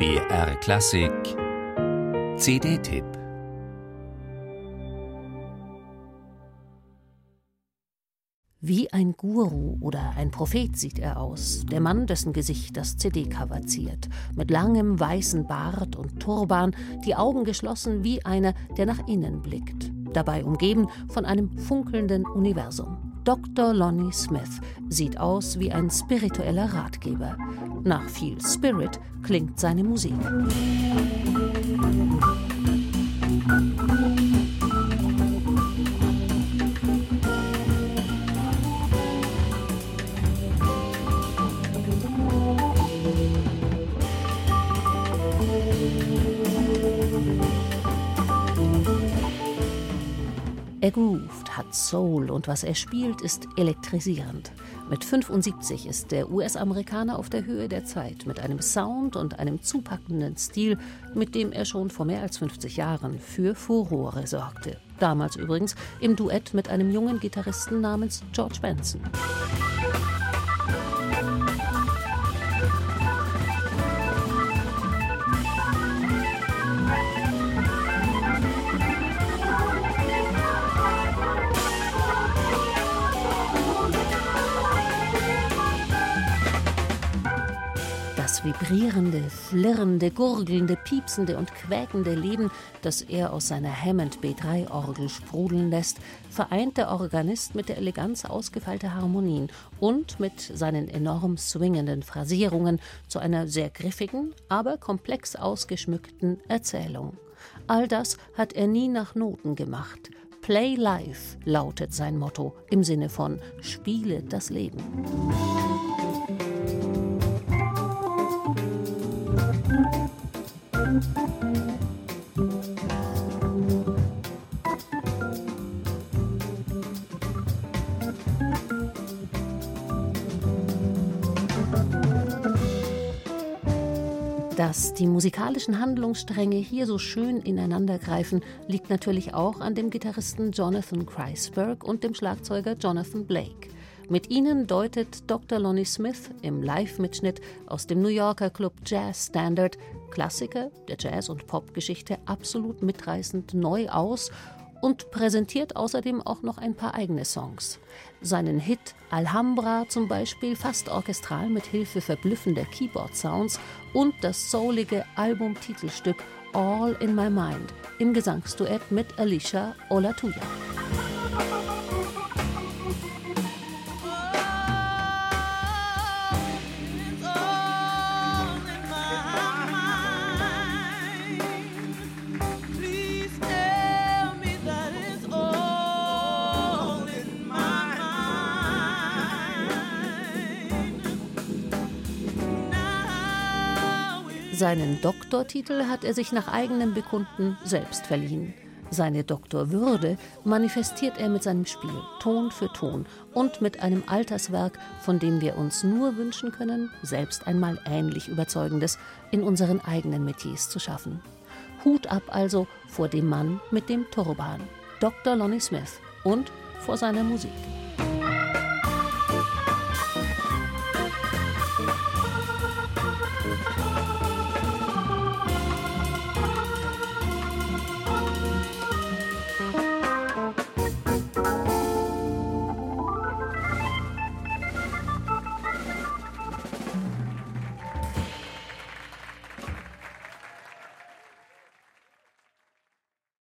BR Klassik. CD-Tipp Wie ein Guru oder ein Prophet sieht er aus, der Mann, dessen Gesicht das CD-Cover ziert, mit langem weißen Bart und Turban, die Augen geschlossen wie einer, der nach innen blickt, dabei umgeben von einem funkelnden Universum. Dr. Lonnie Smith sieht aus wie ein spiritueller Ratgeber. Nach viel Spirit klingt seine Musik. Er groovt, hat Soul und was er spielt, ist elektrisierend. Mit 75 ist der US-Amerikaner auf der Höhe der Zeit, mit einem Sound und einem zupackenden Stil, mit dem er schon vor mehr als 50 Jahren für Furore sorgte. Damals übrigens im Duett mit einem jungen Gitarristen namens George Benson. Das vibrierende, flirrende, gurgelnde, piepsende und quäkende Leben, das er aus seiner Hammond B3-Orgel sprudeln lässt, vereint der Organist mit der Eleganz ausgefeilter Harmonien und mit seinen enorm swingenden Phrasierungen zu einer sehr griffigen, aber komplex ausgeschmückten Erzählung. All das hat er nie nach Noten gemacht. Play Life lautet sein Motto im Sinne von Spiele das Leben. Dass die musikalischen Handlungsstränge hier so schön ineinandergreifen, liegt natürlich auch an dem Gitarristen Jonathan Kreisberg und dem Schlagzeuger Jonathan Blake. Mit ihnen deutet Dr. Lonnie Smith im Live-Mitschnitt aus dem New Yorker Club Jazz Standard Klassiker der Jazz- und Popgeschichte absolut mitreißend neu aus und präsentiert außerdem auch noch ein paar eigene Songs. Seinen Hit Alhambra zum Beispiel fast orchestral mit Hilfe verblüffender Keyboard-Sounds und das soulige Albumtitelstück All in My Mind im Gesangsduett mit Alicia Olatuya. Seinen Doktortitel hat er sich nach eigenem Bekunden selbst verliehen. Seine Doktorwürde manifestiert er mit seinem Spiel, Ton für Ton und mit einem Alterswerk, von dem wir uns nur wünschen können, selbst einmal ähnlich Überzeugendes in unseren eigenen Metiers zu schaffen. Hut ab also vor dem Mann mit dem Turban, Dr. Lonnie Smith und vor seiner Musik.